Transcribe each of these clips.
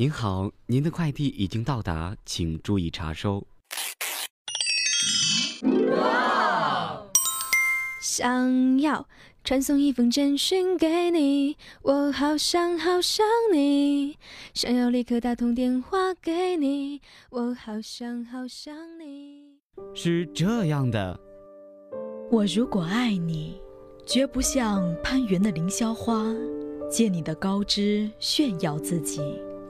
您好，您的快递已经到达，请注意查收。想要传送一封简讯给你，我好想好想你。想要立刻打通电话给你，我好想好想你。是这样的，我如果爱你，绝不像攀援的凌霄花，借你的高枝炫耀自己。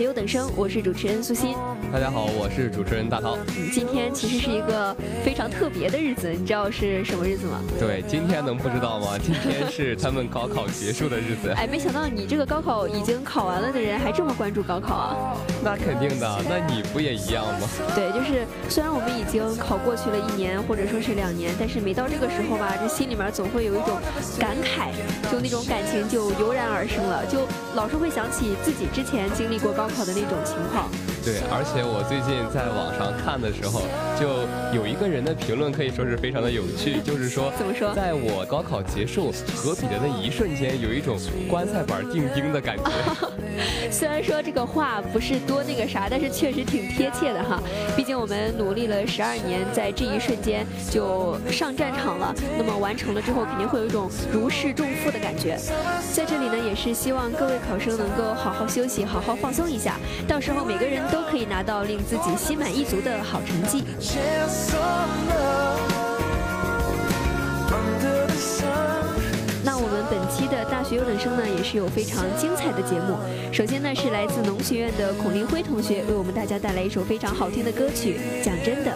学优等生，我是主持人苏欣。大家好，我是主持人大涛。嗯，今天其实是一个非常特别的日子，你知道是什么日子吗？对，今天能不知道吗？今天是他们高考结束的日子。哎，没想到你这个高考已经考完了的人，还这么关注高考啊！那肯定的，那你不也一样吗？对，就是虽然我们已经考过去了一年或者说是两年，但是每到这个时候吧，这心里面总会有一种感慨，就那种感情就油然而生了，就老是会想起自己之前经历过高考的那种情况。对，而且我最近在网上看的时候，就有一个人的评论可以说是非常的有趣，就是说，怎么说在我高考结束合笔的那一瞬间，有一种棺材板钉钉的感觉。虽然说这个话不是多那个啥，但是确实挺贴切的哈。毕竟我们努力了十二年，在这一瞬间就上战场了。那么完成了之后，肯定会有一种如释重负的感觉。在这里呢，也是希望各位考生能够好好休息，好好放松一下，到时候每个人都可以拿到令自己心满意足的好成绩。那我们本期的大学优等生呢，也是有非常精彩的节目。首先呢，是来自农学院的孔令辉同学为我们大家带来一首非常好听的歌曲《讲真的》。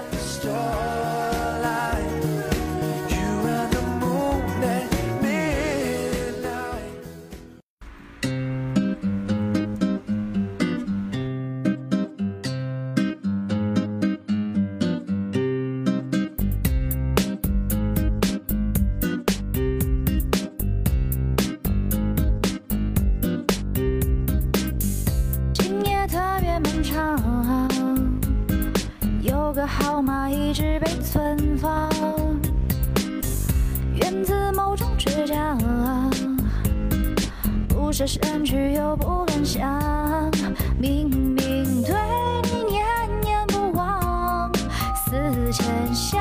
个号码一直被存放，源自某种倔强，不舍删去又不敢想，明明对你念念不忘，思前想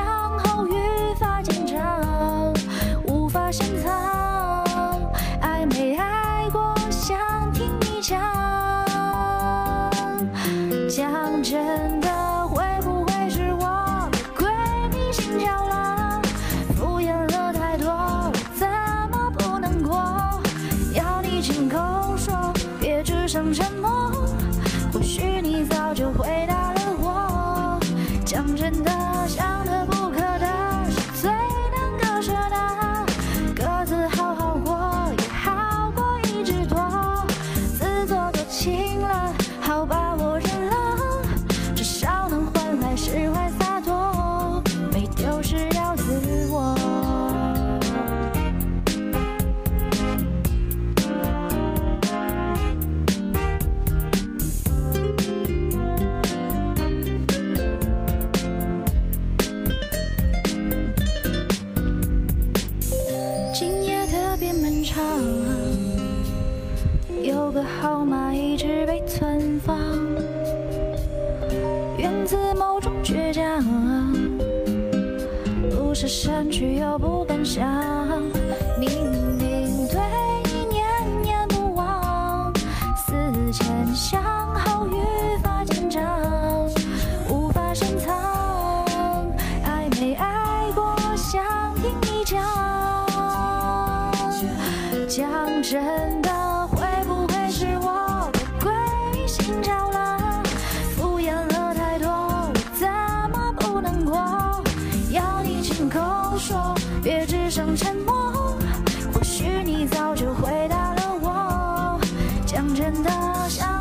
真的想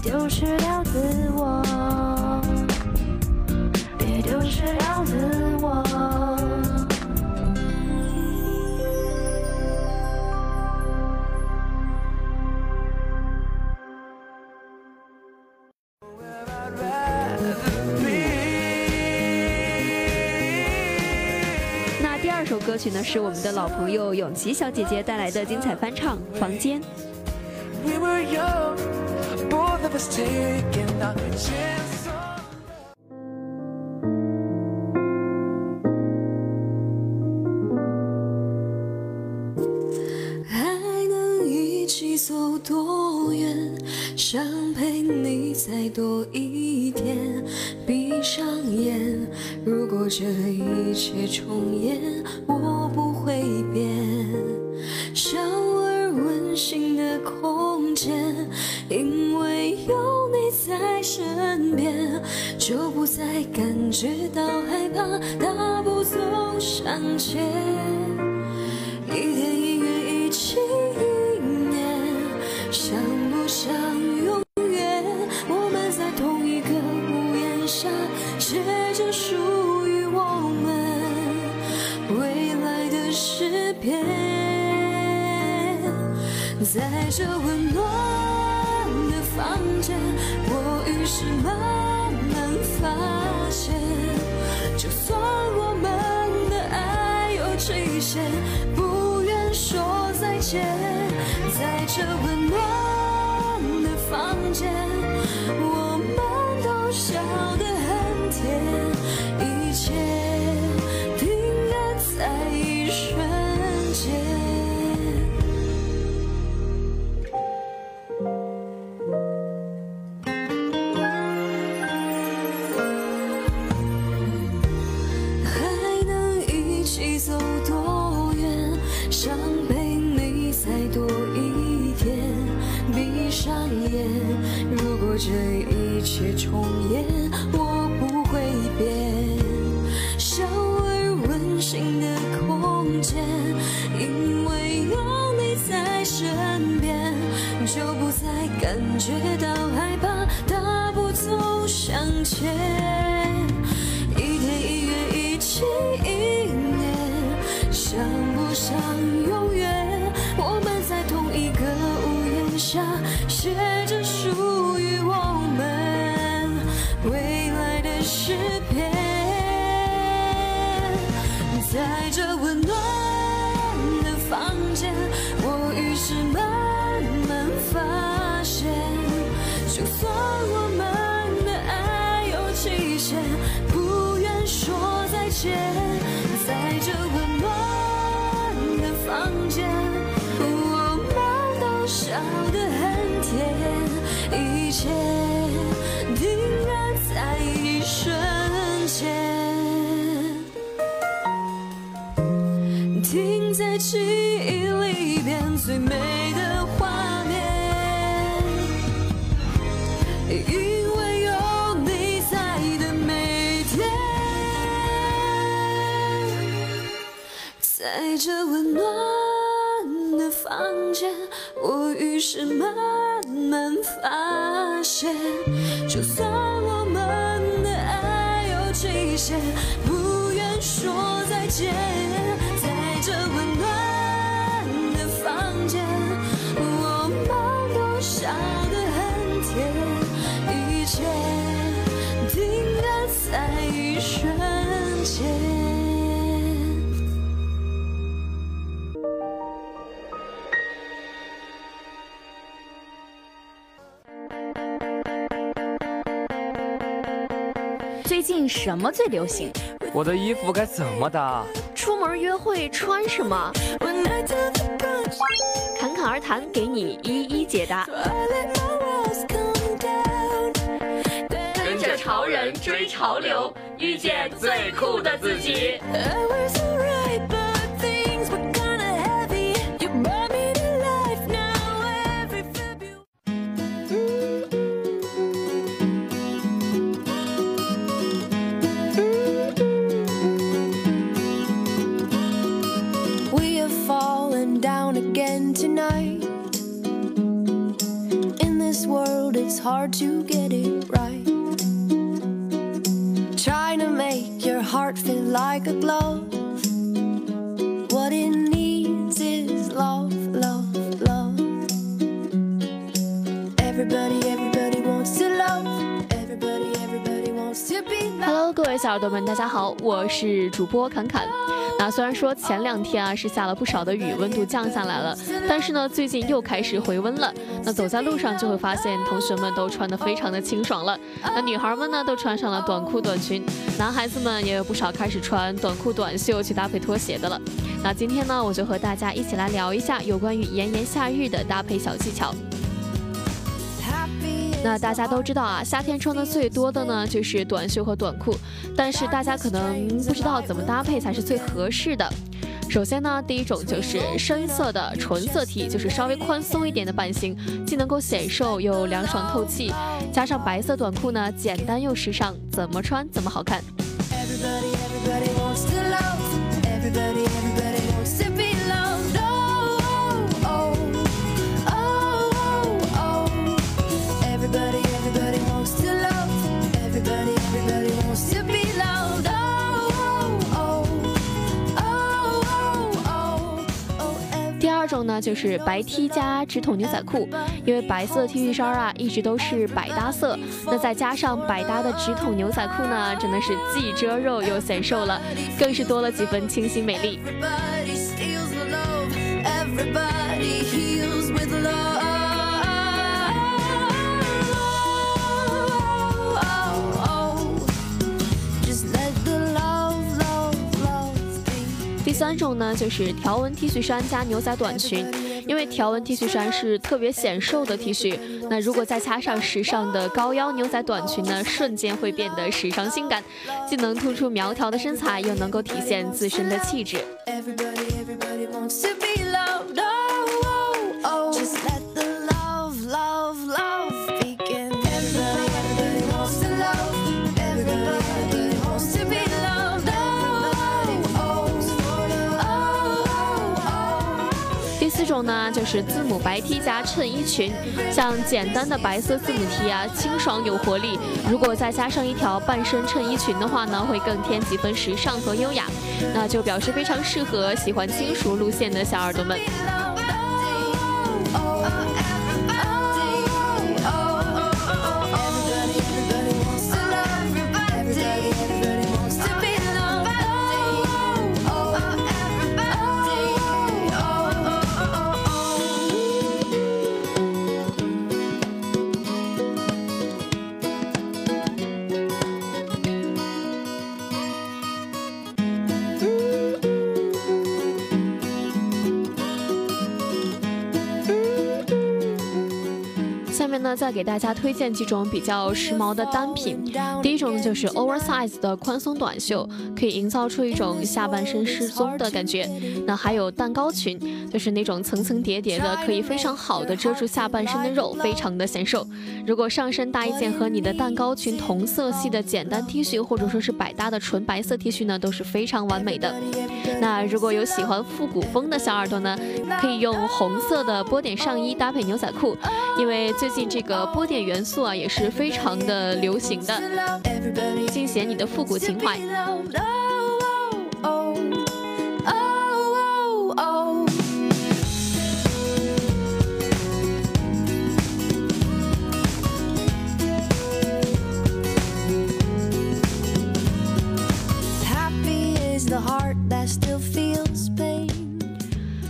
别丢失了自我，别丢失了自我。那第二首歌曲呢，是我们的老朋友永琪小姐姐带来的精彩翻唱《房间》。We were young, 还能一起走多远？想陪你再多一天。闭上眼，如果这一切重演，我。再感觉到害怕，大步走向前。一天一月一起一年，想不想永远？我们在同一个屋檐下，写着属于我们未来的诗篇。在这温暖的房间，我于是慢现，就算我们的爱有期限，不愿说再见。在这温暖的房间，这一切重演，我不会变。小而温馨的空间，因为有你在身边，就不再感觉到害怕，大步走向前。最近什么最流行？我的衣服该怎么搭？出门约会穿什么？侃侃而谈，给你一一解答。跟着潮人追潮流，遇见最酷的自己。Hard to get it right. Trying to make your heart feel like a glove. 小耳朵们，大家好，我是主播侃侃。那虽然说前两天啊是下了不少的雨，温度降下来了，但是呢最近又开始回温了。那走在路上就会发现同学们都穿得非常的清爽了。那女孩们呢都穿上了短裤短裙，男孩子们也有不少开始穿短裤短袖去搭配拖鞋的了。那今天呢我就和大家一起来聊一下有关于炎炎夏日的搭配小技巧。那大家都知道啊，夏天穿的最多的呢就是短袖和短裤，但是大家可能不知道怎么搭配才是最合适的。首先呢，第一种就是深色的纯色 T，就是稍微宽松一点的版型，既能够显瘦又凉爽透气，加上白色短裤呢，简单又时尚，怎么穿怎么好看。Everybody, everybody 种呢，就是白 T 加直筒牛仔裤，因为白色 T 恤衫啊一直都是百搭色，那再加上百搭的直筒牛仔裤呢，真的是既遮肉又显瘦了，更是多了几分清新美丽。Everybody steals the love. Everybody heals with love. 第三种呢，就是条纹 T 恤衫加牛仔短裙，因为条纹 T 恤衫是特别显瘦的 T 恤，那如果再加上时尚的高腰牛仔短裙呢，瞬间会变得时尚性感，既能突出苗条的身材，又能够体现自身的气质。Everybody, everybody wants to be loved. 是字母白 T 加衬衣裙，像简单的白色字母 T 啊，清爽有活力。如果再加上一条半身衬衣裙的话呢，会更添几分时尚和优雅，那就表示非常适合喜欢轻熟路线的小耳朵们。呢，再给大家推荐几种比较时髦的单品。第一种呢，就是 oversize 的宽松短袖，可以营造出一种下半身失踪的感觉。那还有蛋糕裙，就是那种层层叠叠的，可以非常好的遮住下半身的肉，非常的显瘦。如果上身搭一件和你的蛋糕裙同色系的简单 T 恤，或者说是百搭的纯白色 T 恤呢，都是非常完美的。那如果有喜欢复古风的小耳朵呢，可以用红色的波点上衣搭配牛仔裤，因为最近这这个波点元素啊也是非常的流行的，尽显你的复古情怀。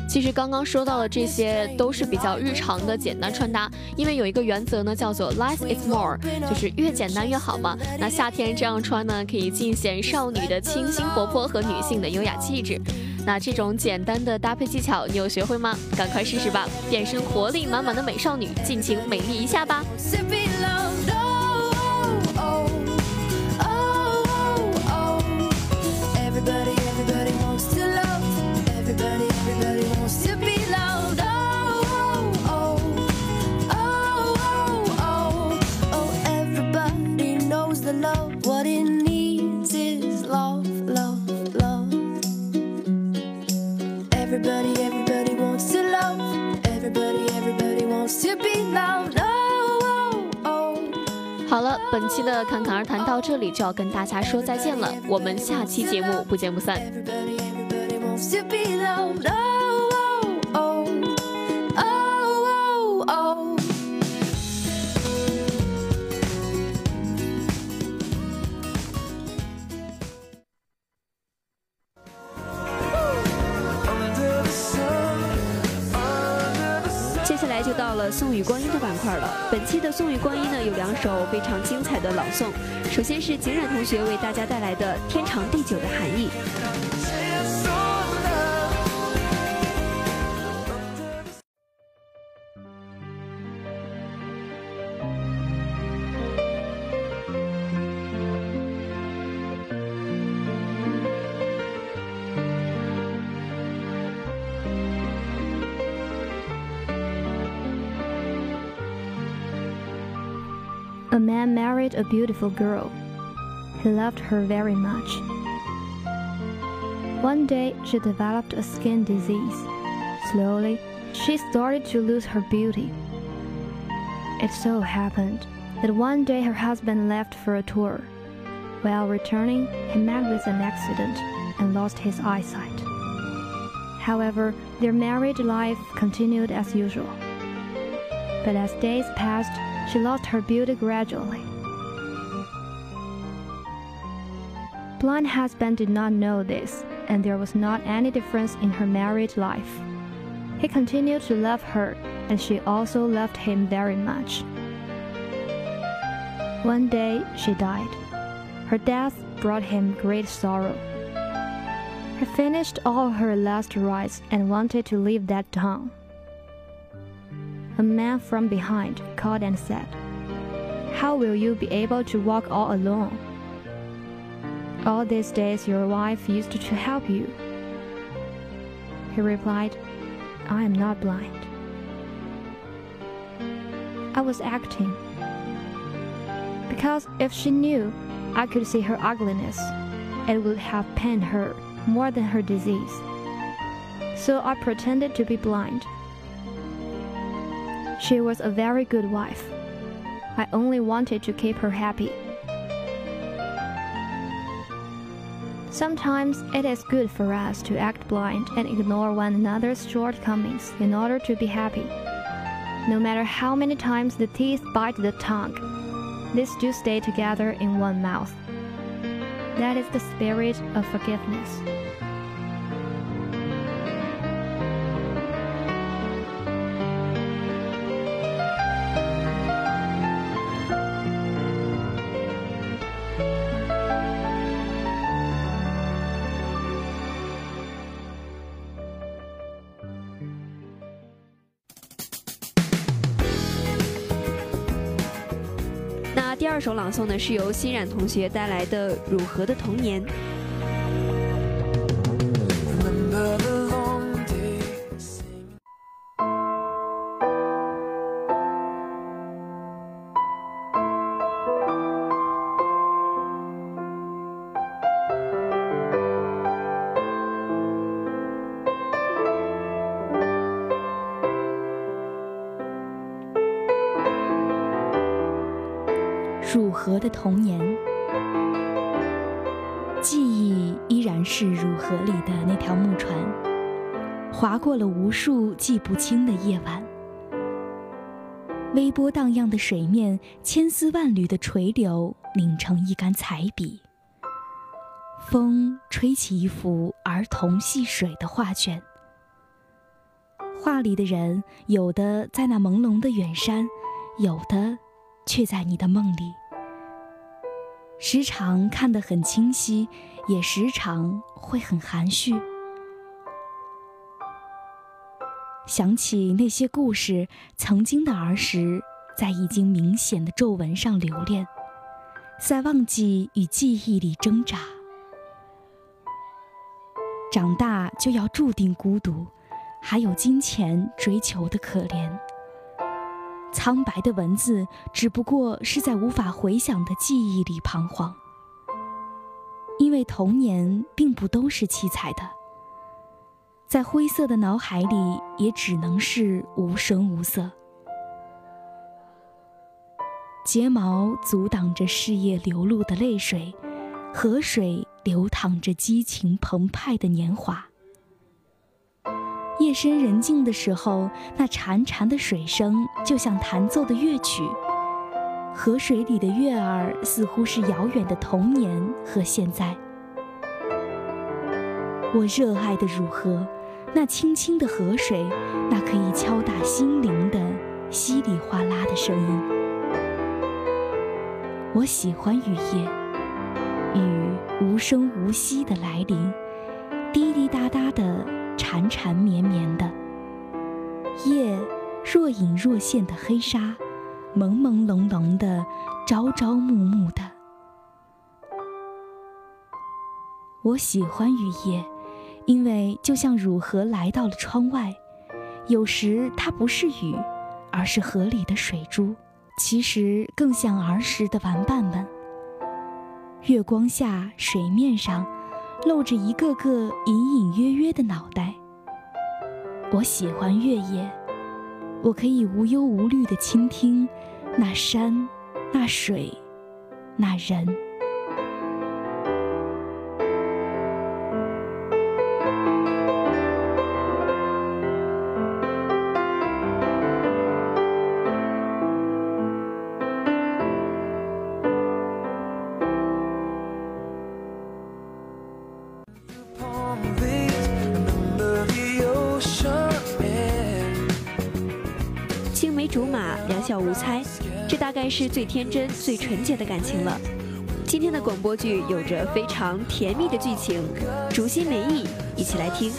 其实刚刚说到的这些都是比较日常的简单穿搭，因为有一个原则呢，叫做 less is more，就是越简单越好嘛。那夏天这样穿呢，可以尽显少女的清新活泼和女性的优雅气质。那这种简单的搭配技巧，你有学会吗？赶快试试吧，变身活力满满的美少女，尽情美丽一下吧！Everybody, everybody wants to love. Everybody, everybody wants to be loved. 好了，本期的侃侃而谈到这里就要跟大家说再见了，我们下期节目不见不散。Everybody, everybody, 了宋雨光阴的板块了。本期的宋雨光阴呢，有两首非常精彩的朗诵。首先是景冉同学为大家带来的《天长地久的含义》。A man married a beautiful girl. He loved her very much. One day, she developed a skin disease. Slowly, she started to lose her beauty. It so happened that one day her husband left for a tour. While returning, he met with an accident and lost his eyesight. However, their married life continued as usual. But as days passed, she lost her beauty gradually. Blind husband did not know this, and there was not any difference in her married life. He continued to love her, and she also loved him very much. One day she died. Her death brought him great sorrow. He finished all her last rites and wanted to leave that town. A man from behind called and said, How will you be able to walk all alone? All these days your wife used to help you. He replied, I am not blind. I was acting. Because if she knew I could see her ugliness, it would have pained her more than her disease. So I pretended to be blind. She was a very good wife. I only wanted to keep her happy. Sometimes it is good for us to act blind and ignore one another's shortcomings in order to be happy. No matter how many times the teeth bite the tongue, they still stay together in one mouth. That is the spirit of forgiveness. 第二首朗诵呢，是由欣冉同学带来的《汝河的童年》。的童年，记忆依然是汝河里的那条木船，划过了无数记不清的夜晚。微波荡漾的水面，千丝万缕的垂柳拧成一杆彩笔。风吹起一幅儿童戏水的画卷，画里的人有的在那朦胧的远山，有的却在你的梦里。时常看得很清晰，也时常会很含蓄。想起那些故事，曾经的儿时，在已经明显的皱纹上留恋，在忘记与记忆里挣扎。长大就要注定孤独，还有金钱追求的可怜。苍白的文字，只不过是在无法回想的记忆里彷徨。因为童年并不都是七彩的，在灰色的脑海里，也只能是无声无色。睫毛阻挡着事业流露的泪水，河水流淌着激情澎湃的年华。夜深人静的时候，那潺潺的水声就像弹奏的乐曲，河水里的月儿似乎是遥远的童年和现在。我热爱的汝河，那清清的河水，那可以敲打心灵的稀里哗啦的声音。我喜欢雨夜，雨无声无息的来临，滴滴答答的，缠缠绵绵的。夜若隐若现的黑纱，朦朦胧胧的，朝朝暮暮的。我喜欢雨夜。因为就像汝河来到了窗外，有时它不是雨，而是河里的水珠，其实更像儿时的玩伴们。月光下，水面上露着一个个隐隐约约的脑袋。我喜欢月夜，我可以无忧无虑地倾听那山、那水、那人。大概是最天真、最纯洁的感情了。今天的广播剧有着非常甜蜜的剧情，竹心没意，一起来听。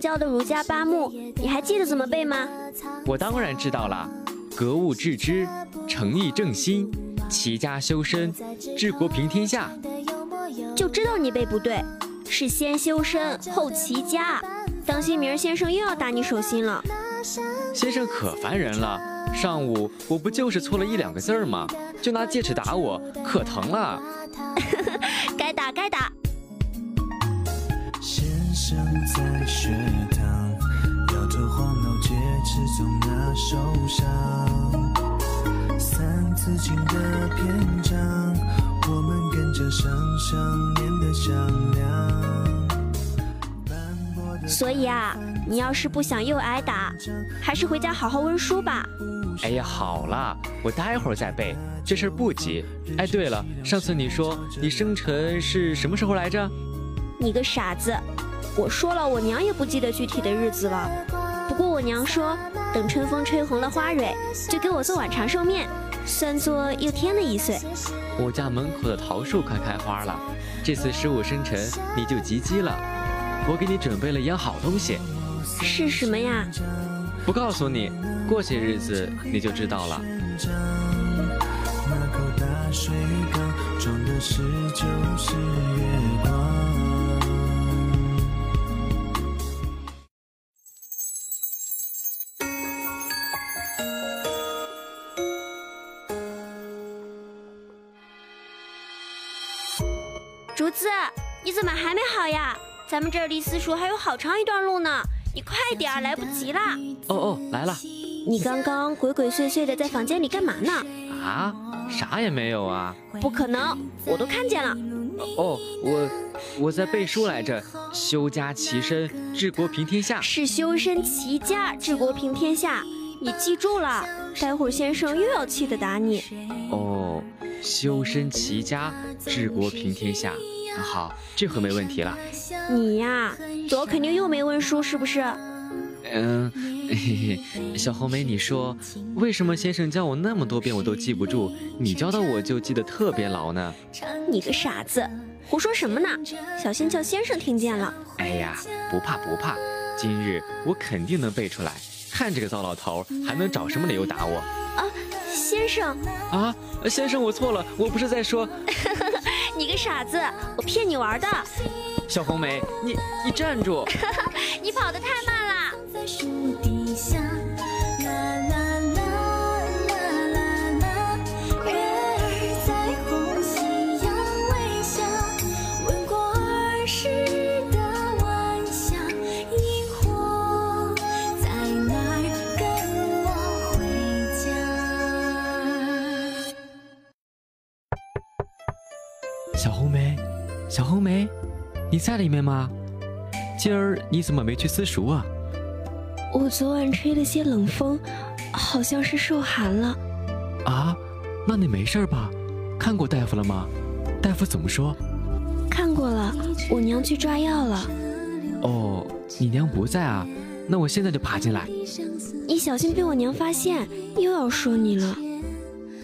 教的儒家八目，你还记得怎么背吗？我当然知道了，格物致知，诚意正心，齐家修身，治国平天下。就知道你背不对，是先修身后齐家，当心明儿先生又要打你手心了。先生可烦人了，上午我不就是错了一两个字儿吗？就拿戒尺打我，可疼了。该 打该打。在学堂，摇头晃脑，戒指总拿手上。三字经的篇章，我们跟着上上念得响亮。所以啊，你要是不想又挨打，还是回家好好温书吧。哎呀，好了，我待会儿再背，这事儿不急。哎，对了，上次你说你生辰是什么时候来着？你个傻子！我说了，我娘也不记得具体的日子了。不过我娘说，等春风吹红了花蕊，就给我做碗长寿面，算作又添了一岁。我家门口的桃树快开花了，这次十五生辰你就及笄了。我给你准备了一样好东西，是什么呀？不告诉你，过些日子你就知道了。那口大水缸装的是就是月光。咱们这儿离私塾还有好长一段路呢，你快点儿，来不及啦！哦哦，来了。你刚刚鬼鬼祟祟的在房间里干嘛呢？啊，啥也没有啊。不可能，我都看见了。哦，我我在背书来着，修家齐身，治国平天下。是修身齐家，治国平天下。你记住了，待会儿先生又要气得打你。哦。修身齐家，治国平天下。好，这回没问题了。你呀，昨肯定又没问书，是不是？嗯，嘿嘿，小红梅，你说为什么先生教我那么多遍我都记不住，你教的我就记得特别牢呢？你个傻子，胡说什么呢？小心叫先生听见了。哎呀，不怕不怕，今日我肯定能背出来。看这个糟老头还能找什么理由打我？啊！先生。啊，先生，我错了，我不是在说。你个傻子，我骗你玩的。小红梅，你你站住！你跑得太慢了。你在里面吗？今儿你怎么没去私塾啊？我昨晚吹了些冷风，好像是受寒了。啊，那你没事吧？看过大夫了吗？大夫怎么说？看过了，我娘去抓药了。哦，你娘不在啊？那我现在就爬进来。你小心被我娘发现，又要说你了。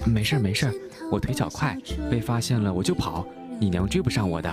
没事没事，我腿脚快，被发现了我就跑，你娘追不上我的。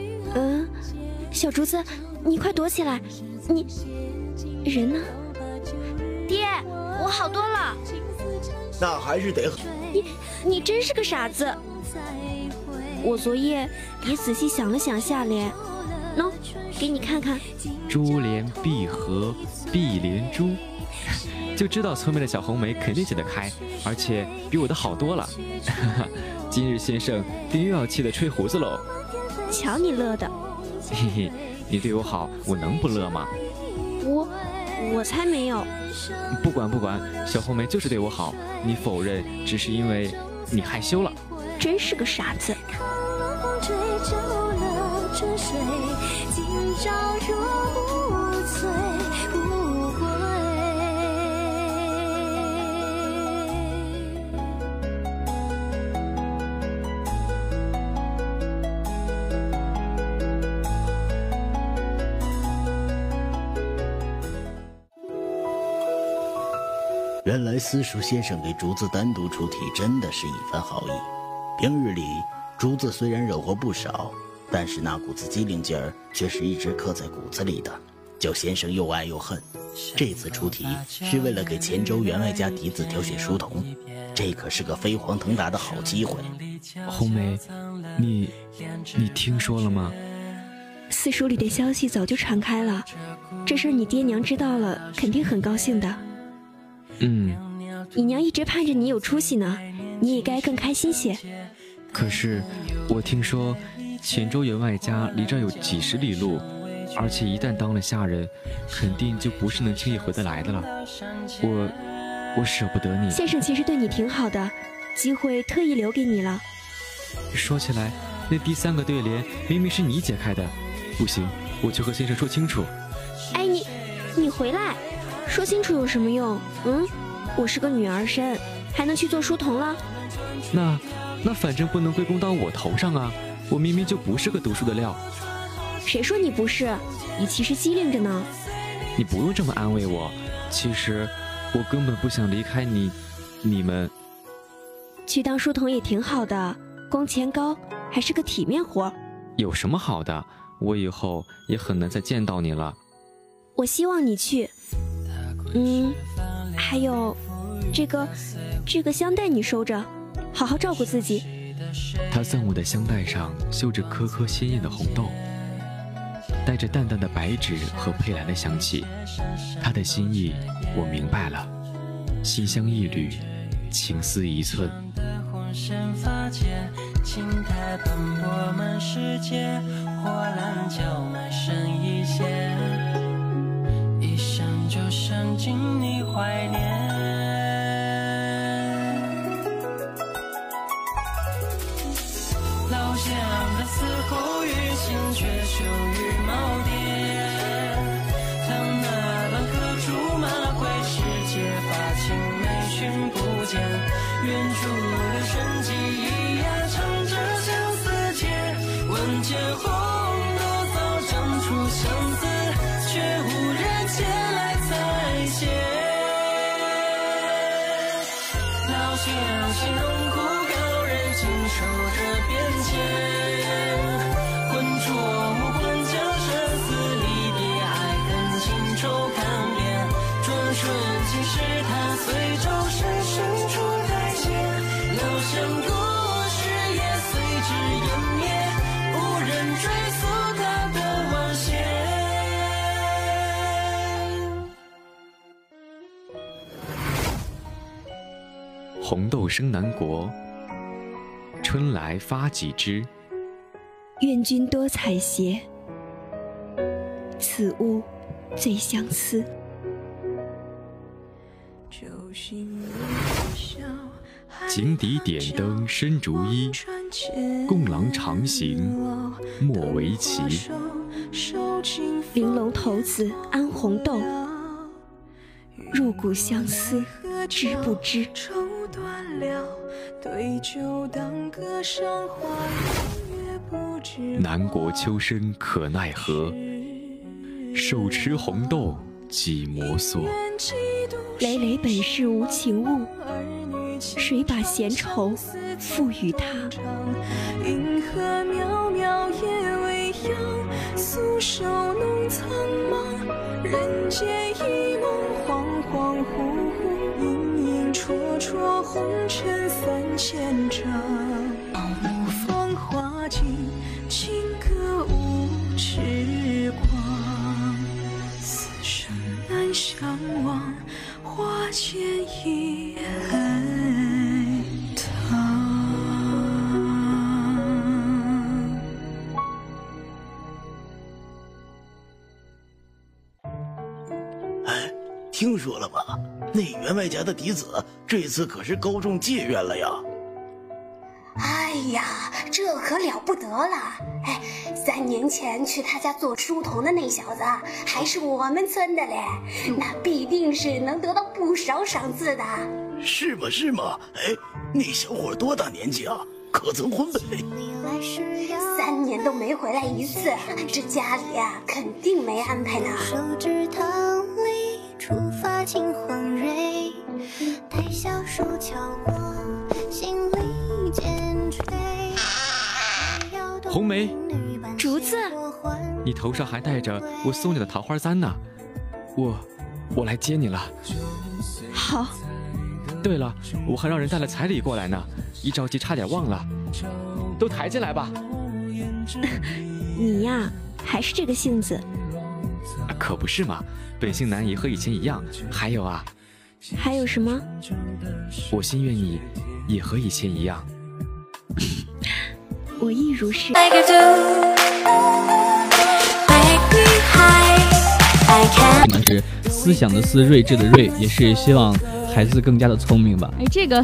嗯，小竹子，你快躲起来！你人呢？爹，我好多了。那还是得。你你真是个傻子！我昨夜也仔细想了想下联，喏，给你看看。珠联璧合，璧连珠，就知道聪明的小红梅肯定写得开，而且比我的好多了。今日先生爹又要气得吹胡子喽！瞧你乐的！嘿嘿，你对我好，我能不乐吗？我我才没有！不管不管，小红梅就是对我好，你否认只是因为你害羞了。真是个傻子！私塾先生给竹子单独出题，真的是一番好意。平日里，竹子虽然惹祸不少，但是那股子机灵劲儿却是一直刻在骨子里的，叫先生又爱又恨。这次出题是为了给黔州员外家嫡子挑选书童，这可是个飞黄腾达的好机会。红梅，你你听说了吗？私塾里的消息早就传开了，这事儿你爹娘知道了，肯定很高兴的。嗯，你娘一直盼着你有出息呢，你也该更开心些。可是，我听说黔州员外家离这儿有几十里路，而且一旦当了下人，肯定就不是能轻易回得来的了。我，我舍不得你。先生其实对你挺好的，机会特意留给你了。说起来，那第三个对联明明是你解开的，不行，我去和先生说清楚。哎，你，你回来。说清楚有什么用？嗯，我是个女儿身，还能去做书童了？那，那反正不能归功到我头上啊！我明明就不是个读书的料。谁说你不是？你其实机灵着呢。你不用这么安慰我。其实，我根本不想离开你。你们去当书童也挺好的，工钱高，还是个体面活。有什么好的？我以后也很难再见到你了。我希望你去。嗯，还有，这个，这个香袋你收着，好好照顾自己。他赠我的香袋上绣着颗颗鲜艳的红豆，带着淡淡的白芷和佩兰的香气。他的心意我明白了，心香一缕，情丝一寸。就想进你怀念，老巷的嘶吼与心却羞于耄耋，老些老些荣枯高人静守着边前，浑浊目光将生死离别爱恨情仇看遍，转瞬即逝他随舟深生南国，春来发几枝。愿君多采撷，此物最相思。井底点灯深竹衣，共郎长行莫为奇。玲珑骰子安红豆，入骨相思知不知？南国秋深可奈何？手持红豆几摩挲。累累本是无情物，谁把闲愁赋予他？银河渺渺夜未央，素手弄苍茫。人间一梦，隐绰绰，红尘三千丈。好木芳华尽，情歌无痴狂。此生难相忘，花间一那员外家的嫡子这次可是高中解元了呀！哎呀，这可了不得了！哎，三年前去他家做书童的那小子，还是我们村的嘞，那必定是能得到不少赏赐的。是吗？是吗？哎，那小伙多大年纪啊？可曾婚配？三年都没回来一次，这家里呀、肯定没安排呢。手指棠里，触发金黄蕊，待小树敲过，心里渐吹。红梅，竹子，你头上还戴着我送你的桃花簪呢，我，我来接你了。好。对了，我还让人带了彩礼过来呢，一着急差点忘了。都抬进来吧。你呀，还是这个性子。可不是嘛，本性难移，和以前一样。还有啊，还有什么？我心愿你也和以前一样。我亦如是。是思想的思，睿智的睿，也是希望孩子更加的聪明吧。哎，这个。